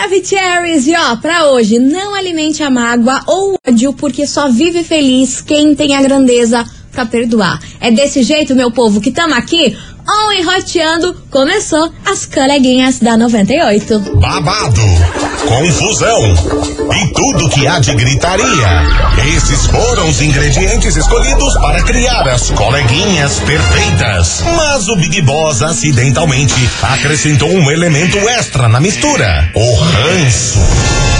Maravicheries! E ó, pra hoje, não alimente a mágoa ou ódio, porque só vive feliz quem tem a grandeza pra perdoar. É desse jeito, meu povo, que tamo aqui on e roteando, começou as coleguinhas da 98. Babado, confusão e tudo que há de gritaria. Esses foram os ingredientes escolhidos para criar as coleguinhas perfeitas. Mas o Big Boss acidentalmente acrescentou um elemento extra na mistura: o ranço.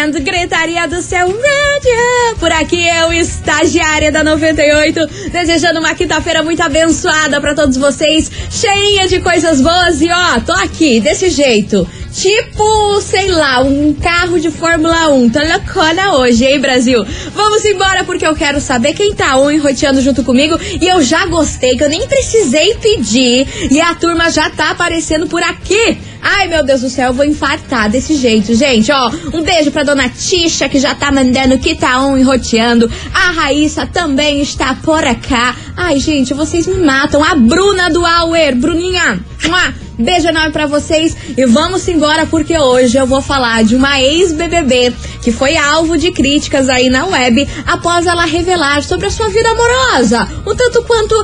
and gritaria do seu rádio. Por aqui eu, estagiária da 98, desejando uma quinta-feira muito abençoada para todos vocês, cheinha de coisas boas e ó, tô aqui desse jeito. Tipo, sei lá, um carro de Fórmula 1. Tô loucona hoje, hein, Brasil? Vamos embora porque eu quero saber quem tá on roteando junto comigo. E eu já gostei, que eu nem precisei pedir. E a turma já tá aparecendo por aqui. Ai, meu Deus do céu, eu vou infartar desse jeito, gente. Ó, um beijo pra dona Tisha, que já tá mandando que tá on roteando. A Raíssa também está por cá. Ai, gente, vocês me matam. A Bruna do Auer, Bruninha. Mua. Beijo enorme pra vocês e vamos embora porque hoje eu vou falar de uma ex-BBB que foi alvo de críticas aí na web após ela revelar sobre a sua vida amorosa, um tanto quanto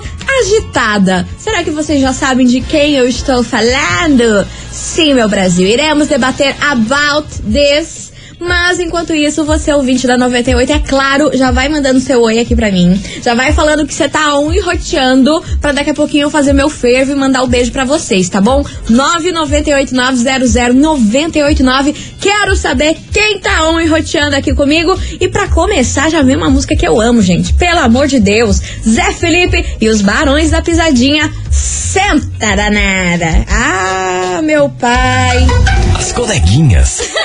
agitada. Será que vocês já sabem de quem eu estou falando? Sim, meu Brasil, iremos debater about this mas enquanto isso, você ouvinte da 98, é claro, já vai mandando seu oi aqui pra mim. Já vai falando que você tá on e roteando pra daqui a pouquinho eu fazer meu fervo e mandar o um beijo pra vocês, tá bom? 998900989. Quero saber quem tá on e roteando aqui comigo. E pra começar, já vem uma música que eu amo, gente. Pelo amor de Deus. Zé Felipe e os Barões da Pisadinha. Senta danada. Ah, meu pai. As coleguinhas.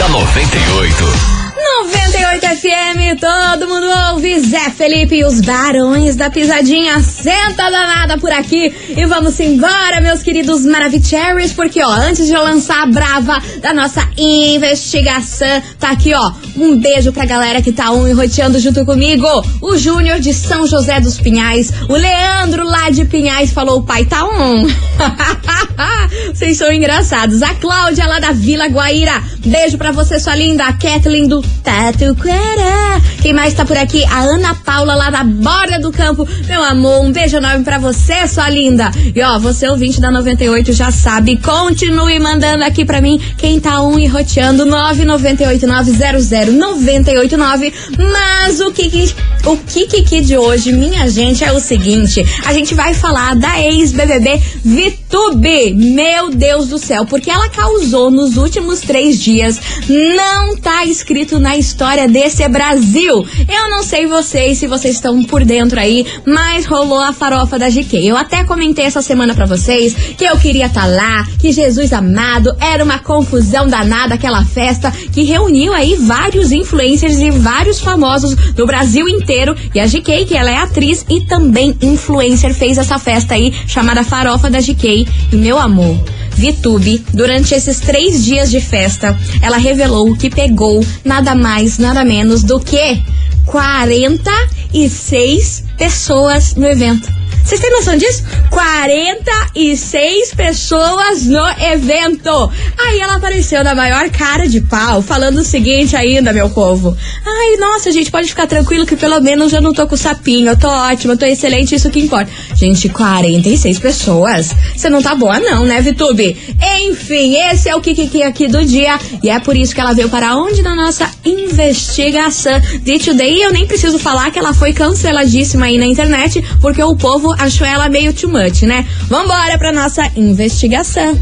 da 98. 98 FM, todo mundo ouve Zé Felipe e os Barões da Pisadinha. Senta danada por aqui e vamos embora, meus queridos Maravicheries, porque ó, antes de eu lançar a brava da nossa investigação, tá aqui ó, um beijo pra galera que tá um enroteando junto comigo. O Júnior de São José dos Pinhais, o Leandro lá de Pinhais falou: o pai tá on. Vocês são engraçados. A Cláudia lá da Vila Guaíra, beijo pra você, sua linda. A Kathleen do Tatuquara. Quem mais tá por aqui? A Ana Paula lá da borda do campo. Meu amor, um beijo enorme pra você, sua linda. E ó, você ouvinte da 98 já sabe, continue mandando aqui pra mim quem tá um e roteando 998900989. Mas o que que, o que de hoje, minha gente, é o seguinte, a gente vai falar da ex-BBB Vitube. Meu Deus do céu, porque ela causou nos últimos três dias, não tá escrito na história desse Brasil. Eu não sei vocês se vocês estão por dentro aí, mas rolou a farofa da GQ. Eu até comentei essa semana para vocês que eu queria estar tá lá, que Jesus amado era uma confusão danada aquela festa que reuniu aí vários influencers e vários famosos do Brasil inteiro. E a GK, que ela é atriz e também influencer, fez essa festa aí chamada Farofa da GK. E meu amor, VTube, durante esses três dias de festa, ela revelou que pegou nada mais, nada menos do que 46 pessoas no evento. Vocês têm noção disso? 46 pessoas no evento. Aí ela apareceu na maior cara de pau, falando o seguinte ainda, meu povo. Ai, nossa, gente, pode ficar tranquilo que pelo menos eu não tô com sapinho. Eu tô ótima, eu tô excelente, isso que importa. Gente, 46 pessoas. Você não tá boa, não, né, Vitube? Enfim, esse é o Kikiki aqui do dia. E é por isso que ela veio para onde na nossa investigação de Today. Eu nem preciso falar que ela foi canceladíssima aí na internet, porque o povo achou ela meio too much, né? Vambora pra nossa investigação.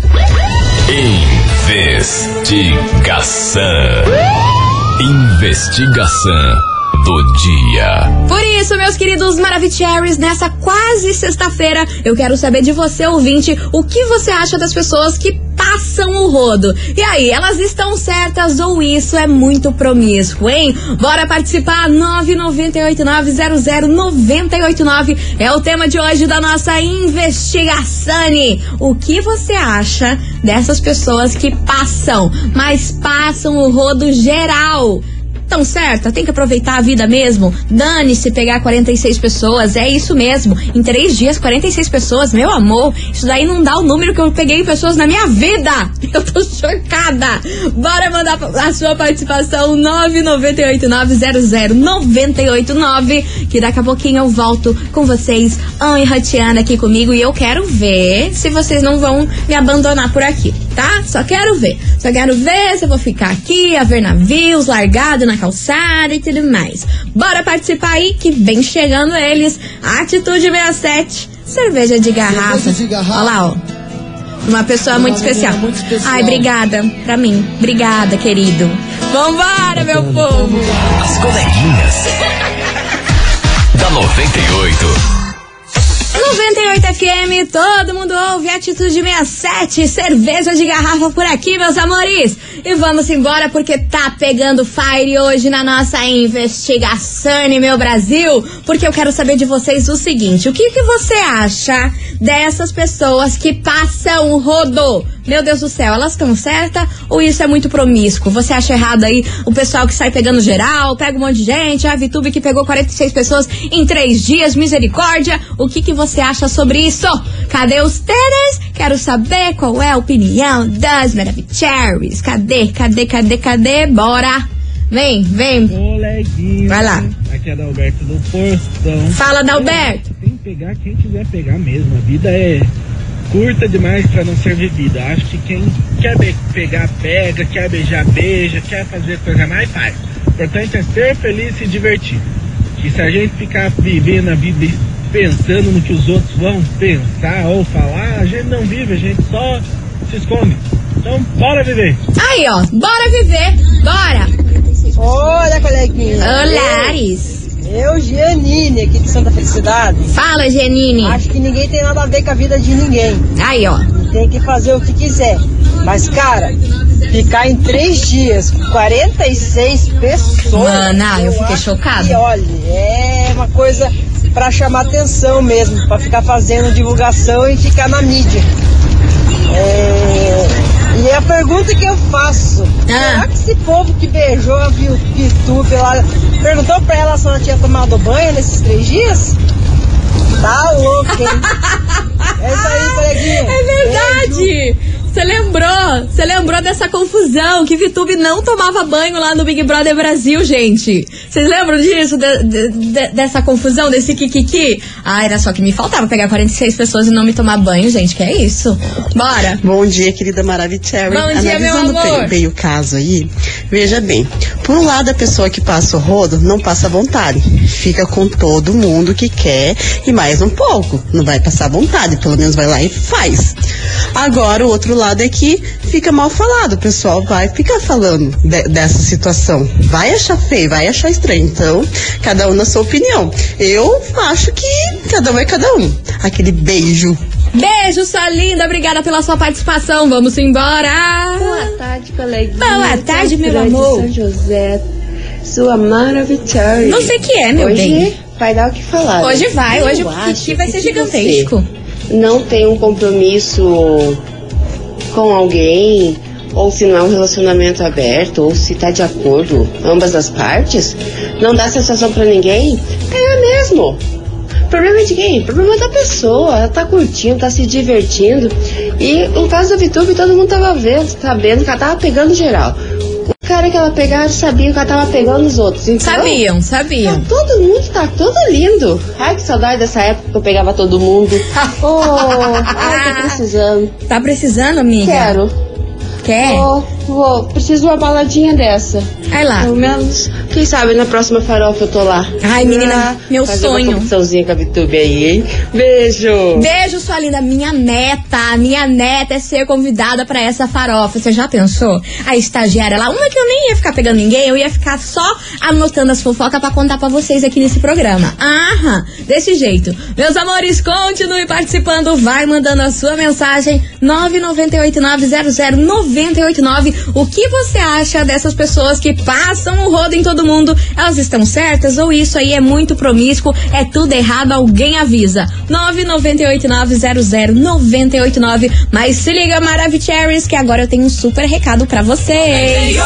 Investigação. Investigação do dia. Por isso, meus queridos Maravicheries, nessa quase sexta-feira, eu quero saber de você, ouvinte, o que você acha das pessoas que passam o rodo. E aí, elas estão certas ou isso é muito promíscuo, hein? Bora participar, 998900989 é o tema de hoje da nossa investigação. O que você acha dessas pessoas que passam, mas passam o rodo geral? Tão certa, tem que aproveitar a vida mesmo. Dane-se pegar 46 pessoas, é isso mesmo. Em três dias, 46 pessoas, meu amor, isso daí não dá o número que eu peguei pessoas na minha vida. Eu tô chocada. Bora mandar a sua participação 998900989, que daqui a pouquinho eu volto com vocês, Anne Ratiana aqui comigo e eu quero ver se vocês não vão me abandonar por aqui, tá? Só quero ver. Só quero ver se eu vou ficar aqui a ver navios largado na calçada e tudo mais. Bora participar aí que vem chegando eles. Atitude 67, cerveja de garrafa. de garrafa. Olha lá, ó. Uma pessoa muito, menina especial. muito especial. Ai, obrigada pra mim. Obrigada, querido. Vambora, meu povo. As coleguinhas. da 98. 98 FM, todo mundo ouve Atitude 67, cerveja de garrafa por aqui, meus amores. E vamos embora porque tá pegando fire hoje na nossa investigação, meu Brasil. Porque eu quero saber de vocês o seguinte: o que, que você acha dessas pessoas que passam o rodo? Meu Deus do céu, elas estão certas ou isso é muito promíscuo? Você acha errado aí o pessoal que sai pegando geral, pega um monte de gente, a Vitube que pegou 46 pessoas em três dias, misericórdia? O que, que você acha sobre isso? Cadê os tênis? Quero saber qual é a opinião das Maravicheries. Cadê, cadê, cadê, cadê? Bora! Vem, vem. Coleguinha. Vai lá. Aqui é da Alberto do Postão. Fala, Dalberto. Tem que pegar quem quiser pegar mesmo. A vida é curta demais pra não ser vivida. Acho que quem quer pegar, pega, quer beijar, beija, quer fazer coisa mais, faz. O importante é ser feliz e se divertir. Que se a gente ficar vivendo a vida pensando no que os outros vão pensar ou falar, a gente não vive, a gente só se esconde. Então, bora viver! Aí, ó. Bora viver. Bora. Olha, coleguinha. Olá, Aris. Eu, Gianine, aqui de Santa Felicidade. Fala, Genine. Acho que ninguém tem nada a ver com a vida de ninguém. Aí, ó. Tem que fazer o que quiser. Mas, cara, ficar em três dias com 46 pessoas. Mana, eu fiquei acho chocada. Que, olha, é uma coisa pra chamar atenção mesmo. Pra ficar fazendo divulgação e ficar na mídia. É, E a pergunta que eu faço: Ah. será que esse povo que beijou a Vitube lá perguntou pra ela se ela tinha tomado banho nesses três dias? Tá louco, hein? É isso aí, coleguinha. É verdade! Você lembrou? Você lembrou dessa confusão que Vitube não tomava banho lá no Big Brother Brasil, gente? Vocês lembram disso? De- de- de- dessa confusão, desse kikiki? Ah, era só que me faltava pegar 46 pessoas e não me tomar banho, gente. Que é isso? Bora! Bom dia, querida Maravicherry. Bom dia, meu Analisando amor. bem, o caso aí, veja bem. Por um lado, a pessoa que passa o rodo não passa vontade. Fica com todo mundo que quer e mais um pouco. Não vai passar vontade, pelo menos vai lá e faz. Agora, o outro lado é que fica mal falado. O pessoal vai ficar falando de- dessa situação. Vai achar feio, vai achar estranho. Então, cada um na sua opinião. Eu acho que cada um é cada um. Aquele beijo Beijo, sua linda. Obrigada pela sua participação. Vamos embora! Boa tarde, coleguinha. Boa tarde, meu amor. São José, sua maravilhosa. Não sei o que é, meu Hoje bem. vai dar o que falar. Hoje né? vai, Eu hoje o Kiki vai que ser se gigantesco. Não tem um compromisso com alguém, ou se não é um relacionamento aberto, ou se tá de acordo ambas as partes, não dá sensação pra ninguém, pega mesmo. Problema é de quem? Problema é da pessoa. Ela tá curtindo, tá se divertindo. E no caso da Vitube, todo mundo tava vendo, sabendo que ela tava pegando geral. Cara que ela pegava sabia que ela tava pegando os outros. Então, Sabiam, sabiam. Tá todo mundo, tá todo lindo. Ai, que saudade dessa época que eu pegava todo mundo. Oh, ai, tô precisando. Tá precisando, amiga? Quero. Quer? Vou, vou. Preciso de uma baladinha dessa. Vai lá. Pelo menos, quem sabe na próxima farofa eu tô lá. Ai, menina, Ah, meu sonho. Uma competiçãozinha com a Vitube aí, hein? Beijo! Beijo, sua linda. Minha meta, minha meta é ser convidada pra essa farofa. Você já pensou? A estagiária lá, uma que eu nem ia ficar pegando ninguém, eu ia ficar só anotando as fofocas pra contar pra vocês aqui nesse programa. Aham, desse jeito. Meus amores, continue participando, vai mandando a sua mensagem 998900989. O que você acha dessas pessoas que passam o rodo em todo mundo? Elas estão certas ou isso aí é muito promíscuo? É tudo errado? Alguém avisa. 998900989. Mas se liga, Maravicheries, que agora eu tenho um super recado pra vocês.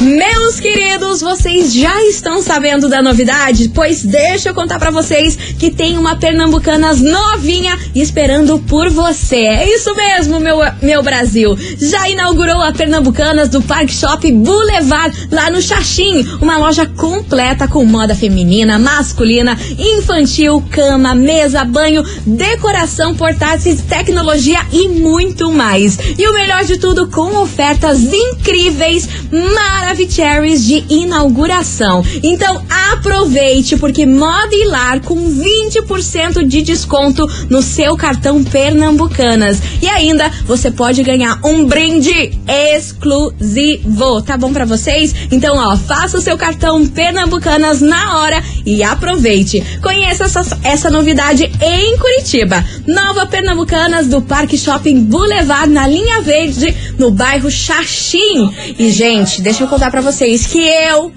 Meus queridos, vocês já estão sabendo da novidade? Pois deixa eu contar pra vocês que tem uma Pernambucanas novinha esperando por você. É isso mesmo, meu, meu Brasil. Já inaugurou a Pernambucanas do Park Shop Boulevard, lá no Xaxim. Uma loja completa com moda feminina, masculina, infantil, cama, mesa, banho, decoração, portáteis, tecnologia e muito mais. E o melhor de tudo, com ofertas incríveis, maravilhosas de inauguração. Então aproveite, porque Moda e Lar com 20% de desconto no seu cartão Pernambucanas. E ainda você pode ganhar um brinde exclusivo. Tá bom pra vocês? Então, ó, faça o seu cartão Pernambucanas na hora e aproveite. Conheça essa, essa novidade em Curitiba. Nova Pernambucanas do Parque Shopping Boulevard na linha verde, no bairro Xaxim. E, gente, deixa eu contar pra vocês que eu,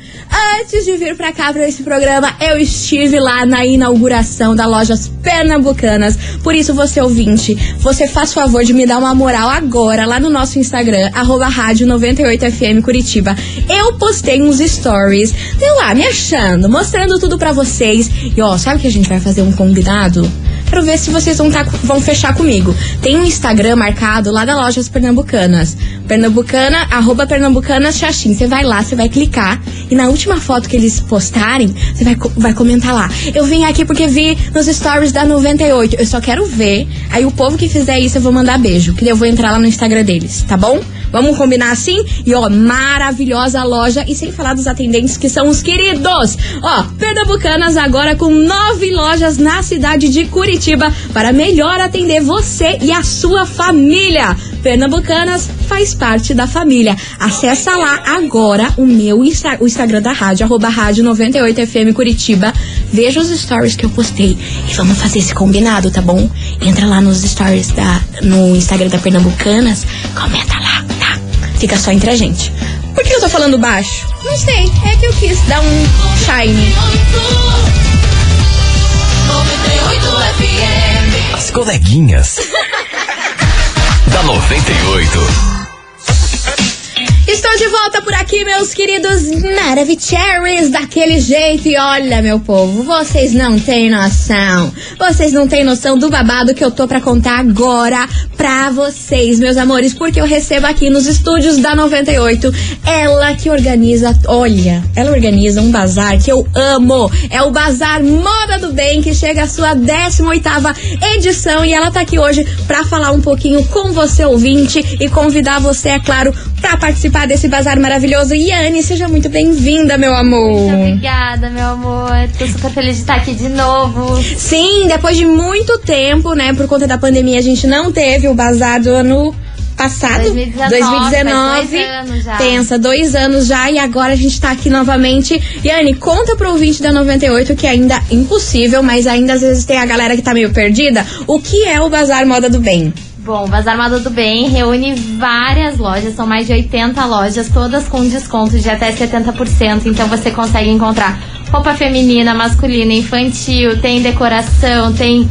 antes de vir pra cá pra esse programa, eu estive lá na inauguração da Lojas Pernambucanas. Por isso, você ouvinte, você faz favor de me dar uma moral agora lá no nosso Instagram, arroba rádio 98FM Curitiba. Eu postei uns stories, deu lá, me achando, mostrando tudo pra vocês. E ó, sabe que a gente vai fazer um combinado? Quero ver se vocês vão, tá, vão fechar comigo. Tem um Instagram marcado lá da Lojas Pernambucanas. Pernambucana, arroba Pernambucanas Xaxim. Você vai lá, você vai clicar e na última foto que eles postarem, você vai, vai comentar lá. Eu vim aqui porque vi nos stories da 98. Eu só quero ver. Aí o povo que fizer isso eu vou mandar beijo. Que eu vou entrar lá no Instagram deles, tá bom? Vamos combinar assim? E ó, maravilhosa loja. E sem falar dos atendentes que são os queridos. Ó, Pernambucanas agora com nove lojas na cidade de Curitiba para melhor atender você e a sua família. Pernambucanas faz parte da família. Acessa lá agora o meu Insta- o Instagram da rádio, arroba rádio 98FM Curitiba. Veja os stories que eu postei e vamos fazer esse combinado, tá bom? Entra lá nos stories da, no Instagram da Pernambucanas, comenta lá, tá? Fica só entre a gente. Por que eu tô falando baixo? Não sei, é que eu quis dar um shine. Coleguinhas. da 98. Estou de volta por aqui, meus queridos Maravicheries, daquele jeito. E olha, meu povo, vocês não têm noção. Vocês não têm noção do babado que eu tô pra contar agora pra vocês, meus amores, porque eu recebo aqui nos estúdios da 98 ela que organiza, olha, ela organiza um bazar que eu amo. É o Bazar Moda do Bem, que chega à sua 18ª edição e ela tá aqui hoje pra falar um pouquinho com você ouvinte e convidar você, é claro, pra participar desse bazar maravilhoso. Yane, seja muito bem-vinda, meu amor. Muito obrigada, meu amor. Tô super feliz de estar aqui de novo. Sim, depois de muito tempo, né, por conta da pandemia, a gente não teve o bazar do ano passado, 2019, 2019. faz dois anos já. Pensa, dois anos já e agora a gente tá aqui novamente. Yane, conta pro ouvinte da 98 que ainda é impossível, mas ainda às vezes tem a galera que tá meio perdida. O que é o Bazar Moda do Bem? Bom, Bazar Moda do Bem reúne várias lojas, são mais de 80 lojas, todas com desconto de até 70%. Então você consegue encontrar roupa feminina, masculina, infantil, tem decoração, tem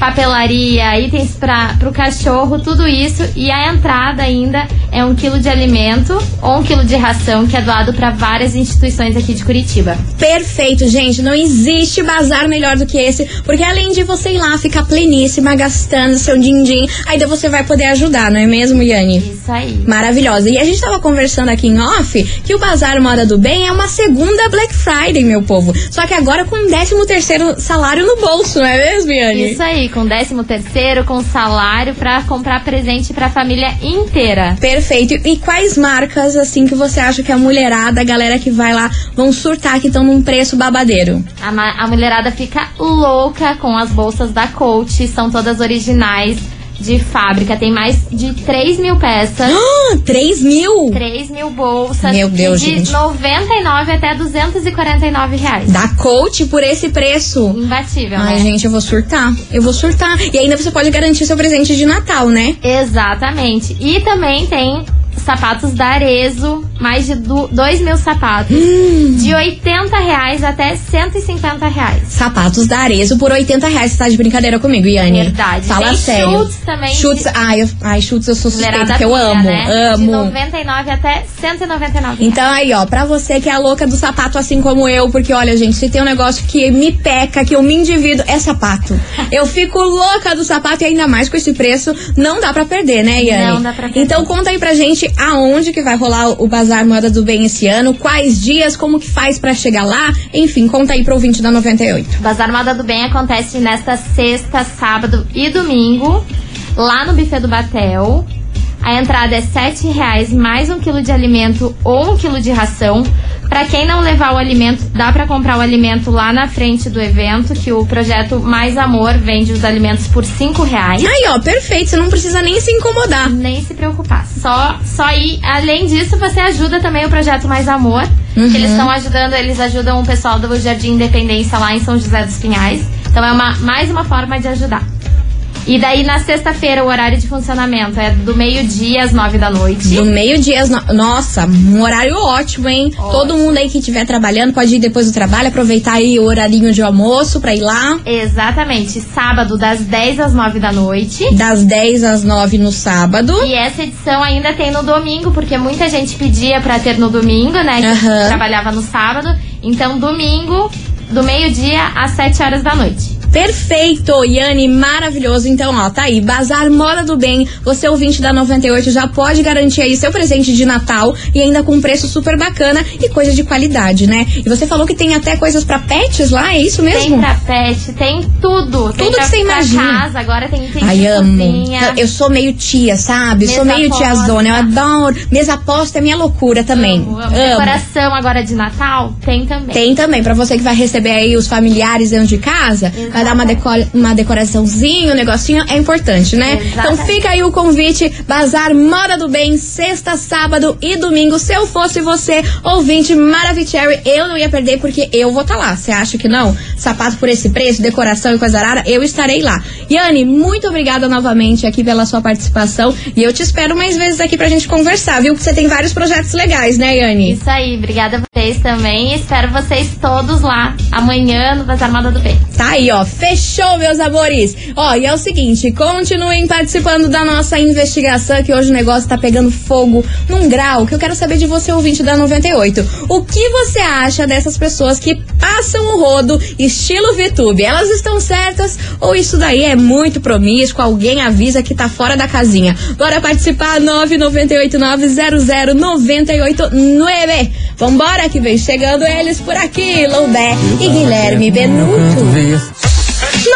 papelaria, itens para o cachorro, tudo isso. E a entrada ainda é um quilo de alimento ou um quilo de ração que é doado para várias instituições aqui de Curitiba. Perfeito, gente. Não existe bazar melhor do que esse, porque além de você ir lá ficar pleníssima, gastando seu din-din, ainda você vai poder ajudar, não é mesmo, Yane? Isso aí. Maravilhosa. E a gente tava conversando aqui em off que o Bazar Moda do Bem é uma segunda Black Friday, meu povo. Só que agora com um 13 terceiro salário no bolso, não é mesmo, Yane? Isso aí, com décimo terceiro, com salário pra comprar presente pra família inteira. Perfeito. E quais marcas, assim, que você acha que a mulherada, a galera que vai lá, vão surtar que estão num preço babadeiro? A, a mulherada fica louca com as bolsas da Coach, são todas originais de fábrica, tem mais de 3 mil peças. Ah, 3 mil! 3 mil bolsas. Meu Deus, e de gente. 99 até 249 reais. Da coach por esse preço. Imbatível, Ai, né? gente, eu vou surtar. Eu vou surtar. E ainda você pode garantir seu presente de Natal, né? Exatamente. E também tem sapatos da Arezo, mais de 2 mil sapatos. Hum. De 80 reais até 150 reais. Sapatos da Arezo por 80 reais. Você tá de brincadeira comigo, Yane? Verdade. Fala Tem sério. chutes também Chutes. de- Ai, ai, chutes eu sou suspeita que eu amo. né? De Amo. 99 até 199 Então aí, ó, pra você que é a louca do sapato assim como eu, porque olha, gente, se tem um negócio que me peca, que eu me endivido, é sapato. Eu fico louca do sapato e ainda mais com esse preço, não dá pra perder, né, Yane? Não dá pra perder. Então conta aí pra gente aonde que vai rolar o Bazar Moda do Bem esse ano, quais dias, como que faz pra chegar lá, enfim, conta aí pro ouvinte da 98. Bazar Moda do Bem acontece nesta sexta, sábado e domingo, lá no buffet do Batel. A entrada é 7 reais mais um quilo de alimento ou um quilo de ração. Pra quem não levar o alimento, dá pra comprar o alimento lá na frente do evento, que o projeto Mais Amor vende os alimentos por 5 reais. Aí, ó, perfeito, você não precisa nem se incomodar. Nem se preocupar. Só, só ir. Além disso, você ajuda também o projeto Mais Amor. Uhum. Que eles estão ajudando, eles ajudam o pessoal do Jardim Independência lá em São José dos Pinhais. Então é uma, mais uma forma de ajudar. E daí na sexta-feira o horário de funcionamento é do meio-dia às nove da noite. Do meio-dia, às no... nossa, um horário ótimo, hein? Todo mundo aí que estiver trabalhando pode ir depois do trabalho, aproveitar aí o horarinho de almoço pra ir lá. Exatamente. Sábado das 10 às 9 da noite. Das 10 às 9 no sábado. E essa edição ainda tem no domingo, porque muita gente pedia pra ter no domingo, né? Que Aham. trabalhava no sábado. Então, domingo, do meio-dia às 7 horas da noite. Perfeito, Yane, maravilhoso. Então, ó, tá aí, Bazar Moda do Bem. Você ouvinte da 98 já pode garantir aí seu presente de Natal e ainda com um preço super bacana e coisa de qualidade, né? E você falou que tem até coisas pra pets lá, é isso mesmo? Tem pra pet, tem tudo. Tem Tudo pra, que você imagina. casa, agora tem item Ai, amo. Eu sou meio tia, sabe? Mesa sou meio posta. tiazona. Eu adoro. Mesa posta é minha loucura também. Amo, amo. Amo. Decoração agora de Natal, tem também. Tem também, pra você que vai receber aí os familiares dentro de casa, vai dar uma, deco uma decoraçãozinha, um negocinho, é importante, né? Exatamente. Então fica aí o convite, Bazar Moda do Bem, sexta, sábado e domingo. Se eu fosse você, ouvinte Maravicherry, eu não ia perder porque eu vou estar lá. Você acha que não? Sapato por esse preço, decoração e coisa rara, eu estarei lá. Yane, muito obrigada novamente aqui pela sua participação e eu te espero mais vezes aqui pra gente conversar, viu? Que você tem vários projetos legais, né, Yane? Isso aí, obrigada a vocês também. Espero vocês todos lá amanhã no Bazar Moda do Bem. Tá aí, ó. Fechou, meus amores. Ó, e é o seguinte, continuem participando da nossa investigação, que hoje o negócio tá pegando fogo num grau que eu quero saber de você, ouvinte da 98. O que você acha dessas pessoas que passam o rodo estilo VTube? Elas estão certas ou isso daí é muito promíscuo? Alguém avisa que tá fora da casinha. Bora participar, 998900989. Vambora, que vem chegando eles por aqui, Loubé e Guilherme Benuto.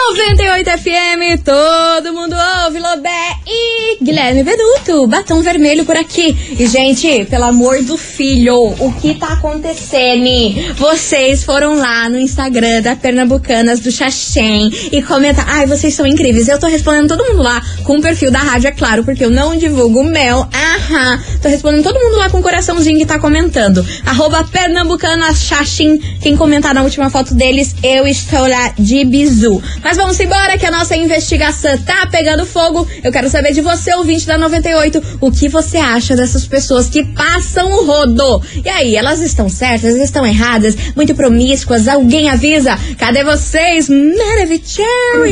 98 FM, todo mundo ouve, Lobé e Guilherme Benuto, batom vermelho por aqui. E, gente, pelo amor do filho, o que tá acontecendo? Vocês foram lá no Instagram da Pernambucanas do Xaxém e comentaram. Ai, vocês são incríveis. Eu tô respondendo todo mundo lá com o perfil da rádio, é claro, porque eu não divulgo o mel. Aham. Tô respondendo todo mundo lá com o coraçãozinho que tá comentando. Arroba Pernambucanas Xaxim. Quem comentar na última foto deles, eu estou lá de bizu. Mas vamos embora que a nossa investigação tá pegando fogo. Eu quero saber de você, ouvinte da 98, o que você acha dessas pessoas que passam o rodo. E aí, elas estão certas, estão erradas, muito promíscuas, alguém avisa? Cadê vocês? Maravilhosos!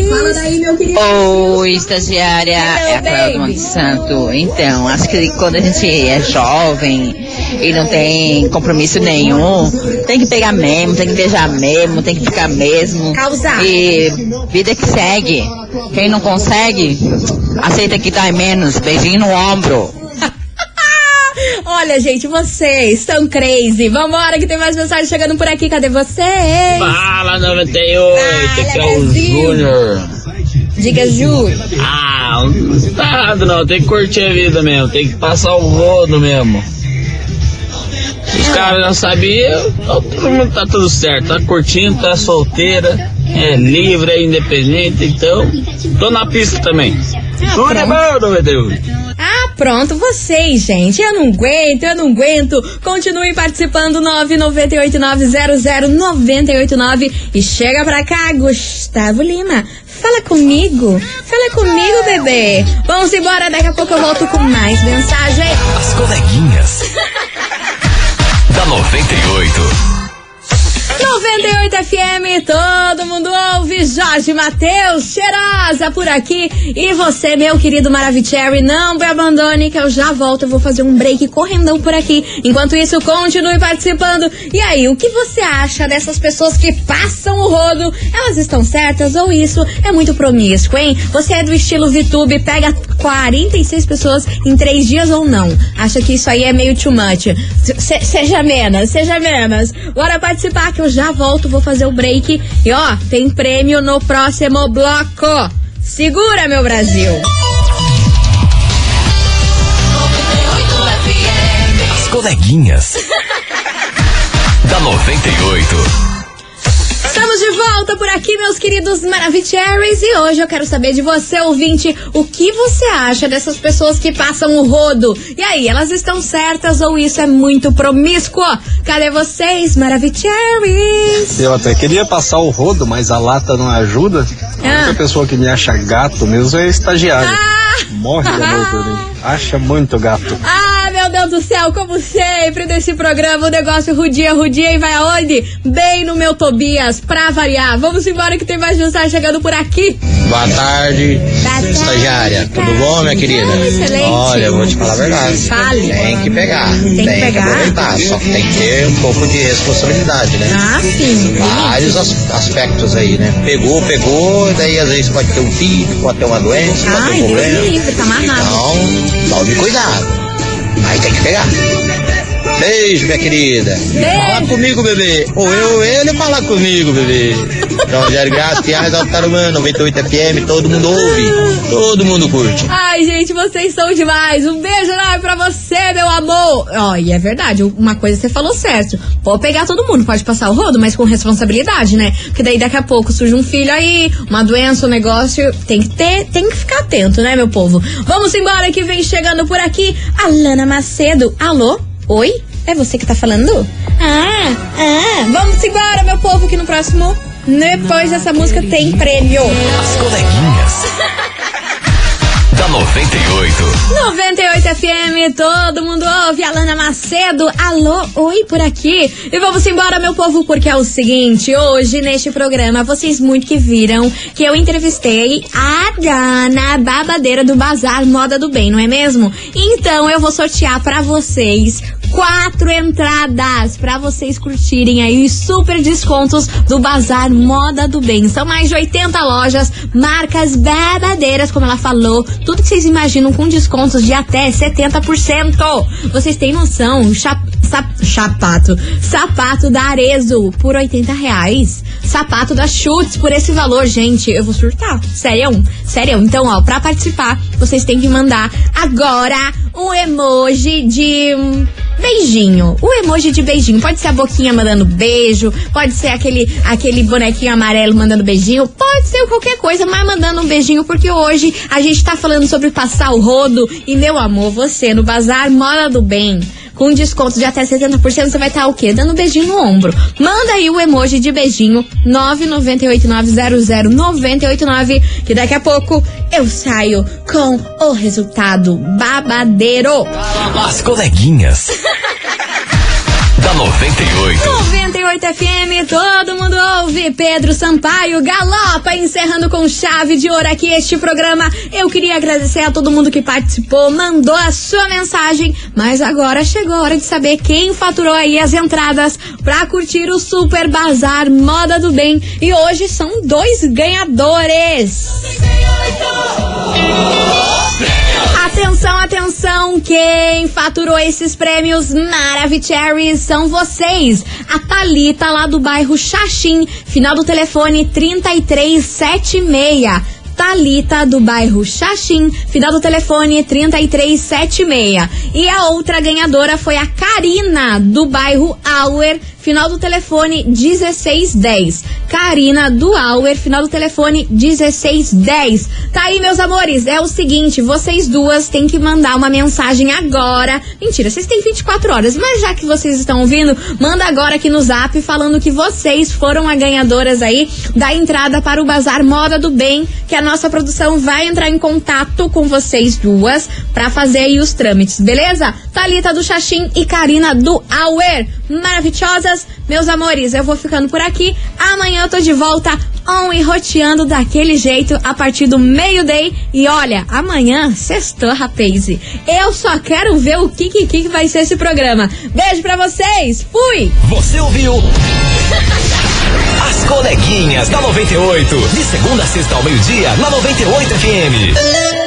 Fala daí, meu querido. Oi, estagiária, Hello, é a do Monte Santo. Então, acho que quando a gente é jovem e não tem compromisso nenhum, tem que pegar mesmo, tem que beijar mesmo, tem que ficar mesmo. Causar. E vida que segue. Quem não consegue, aceita que dá menos. Beijinho no ombro. Olha, gente, vocês são crazy. Vambora que tem mais mensagem chegando por aqui. Cadê vocês? Fala 98, Fala, que é o. Júnior. Diga, Ju. Ah, não tá errado não, tem que curtir a vida mesmo, tem que passar o rodo mesmo. Os caras não sabiam, todo mundo tá tudo certo, tá curtindo, tá solteira, é livre, é independente, então tô na pista também. Tô pronto. bom, 98. Ah, pronto, vocês, gente. Eu não aguento, eu não aguento. Continuem participando, 998900989. E chega pra cá, Gustavo Lima. Fala comigo. Fala comigo, bebê. Vamos embora, daqui a pouco eu volto com mais mensagem. As coleguinhas. da 98. 98 FM, todo mundo ouve. Jorge Matheus, cheirosa por aqui. E você, meu querido Maravicherry, não me abandone que eu já volto. Eu vou fazer um break correndão por aqui. Enquanto isso, continue participando. E aí, o que você acha dessas pessoas que passam o rodo? Elas estão certas ou isso é muito promíscuo, hein? Você é do estilo VTube, pega 46 pessoas em três dias ou não? Acha que isso aí é meio too much? Se- seja menos, seja menos. Bora participar que eu já volto, vou fazer o break. E ó, tem prêmio no próximo bloco. Segura, meu Brasil. As coleguinhas. da 98. Estamos de volta por aqui, meus queridos Maravicheries. E hoje eu quero saber de você, ouvinte, o que você acha dessas pessoas que passam o rodo? E aí, elas estão certas ou isso é muito promíscuo? Cadê vocês, Maravicheries? Eu até queria passar o rodo, mas a lata não ajuda. A Ah. única pessoa que me acha gato mesmo é estagiário. Morre de amor por mim. Acha muito gato. Ah, Deus do céu, como sempre nesse programa, o negócio rudia, rudia e vai aonde? Bem no meu Tobias, pra variar. Vamos embora que tem mais mensagem chegando por aqui. Boa tarde, estagiária. Tudo bom, minha querida? Excelente. Olha, eu vou te falar a verdade. Fale. Tem que pegar. Tem que pegar. aproveitar. Só que tem que ter um pouco de responsabilidade, né? Ah, sim. Vários as- aspectos aí, né? Pegou, pegou, daí às vezes pode ter um filho, pode ter uma doença, pode ter Ai, um problema. livre, tá. Então, tome cuidado. Mas tem que pegar. Beijo, minha querida. Fala comigo, bebê. Ou eu ou ele fala comigo, bebê. Rogério Graça, Piaz, Altarumano, 98 FM, todo mundo ouve, todo mundo curte. Ai, gente, vocês são demais. Um beijo enorme pra você, meu amor. Ó, e é verdade, uma coisa você falou certo. Pode pegar todo mundo, pode passar o rodo, mas com responsabilidade, né? Porque daí daqui a pouco surge um filho aí, uma doença, um negócio. Tem que ter, tem que ficar atento, né, meu povo? Vamos embora que vem chegando por aqui a Lana Macedo. Alô? Oi? É você que tá falando? Ah, ah. Vamos embora, meu povo, que no próximo. Depois dessa música tem prêmio. As coleguinhas. da 98. 98 FM, todo mundo ouve. Alana Macedo, alô, oi por aqui. E vamos embora, meu povo, porque é o seguinte: hoje neste programa, vocês muito que viram que eu entrevistei a Dana Babadeira do Bazar Moda do Bem, não é mesmo? Então eu vou sortear pra vocês quatro entradas pra vocês curtirem aí super descontos do Bazar Moda do Bem. São mais de 80 lojas, marcas babadeiras, como ela falou, tudo que vocês imaginam com descontos de até 70%. Vocês têm noção? Cha sa- chapato. Sapato da Arezo por 80 reais. Sapato da Chutes por esse valor, gente. Eu vou surtar. Sério? Sério? Então, ó, pra participar, vocês têm que mandar agora um emoji de hum, beijinho. O emoji de beijinho. Pode ser a boquinha mandando beijo, pode ser aquele, aquele bonequinho amarelo mandando beijinho, pode ser qualquer coisa, mas mandando um beijinho, porque hoje a gente tá falando sobre passar o rodo. E, meu amor, você no Bazar Moda do Bem. Com desconto de até 70%, você vai estar o quê? Dando beijinho no ombro. Manda aí o emoji de beijinho 998900989 que daqui a pouco eu saio com o resultado babadeiro. As coleguinhas. da 98. 98 FM, todo mundo ouve. Pedro Sampaio galopa, encerrando com chave de ouro aqui este programa. Eu queria agradecer a todo mundo que participou, mandou a sua mensagem, mas agora chegou a hora de saber quem faturou aí as entradas pra curtir o Super Bazar Moda do Bem. E hoje são dois ganhadores. Atenção, atenção! Quem faturou esses prêmios Maravicheries são vocês! A Thalita, lá do bairro Xaxim, final do telefone 3376. Talita do bairro Xaxim, final do telefone 3376. E a outra ganhadora foi a Karina do bairro Auer, final do telefone 1610. Karina do Auer, final do telefone 1610. Tá aí, meus amores, é o seguinte, vocês duas têm que mandar uma mensagem agora. Mentira, vocês têm 24 horas, mas já que vocês estão ouvindo, manda agora aqui no Zap falando que vocês foram a ganhadoras aí da entrada para o Bazar Moda do Bem, que a nossa produção vai entrar em contato com vocês duas para fazer aí os trâmites, beleza? Talita do Xaxim e Karina do Auer. Meus amores, eu vou ficando por aqui. Amanhã eu tô de volta on e roteando daquele jeito a partir do meio-day. E olha, amanhã, sextou, rapaz. Eu só quero ver o que, que, que vai ser esse programa. Beijo pra vocês, fui! Você ouviu? As coleguinhas da 98. De segunda a sexta ao meio-dia, na 98 FM.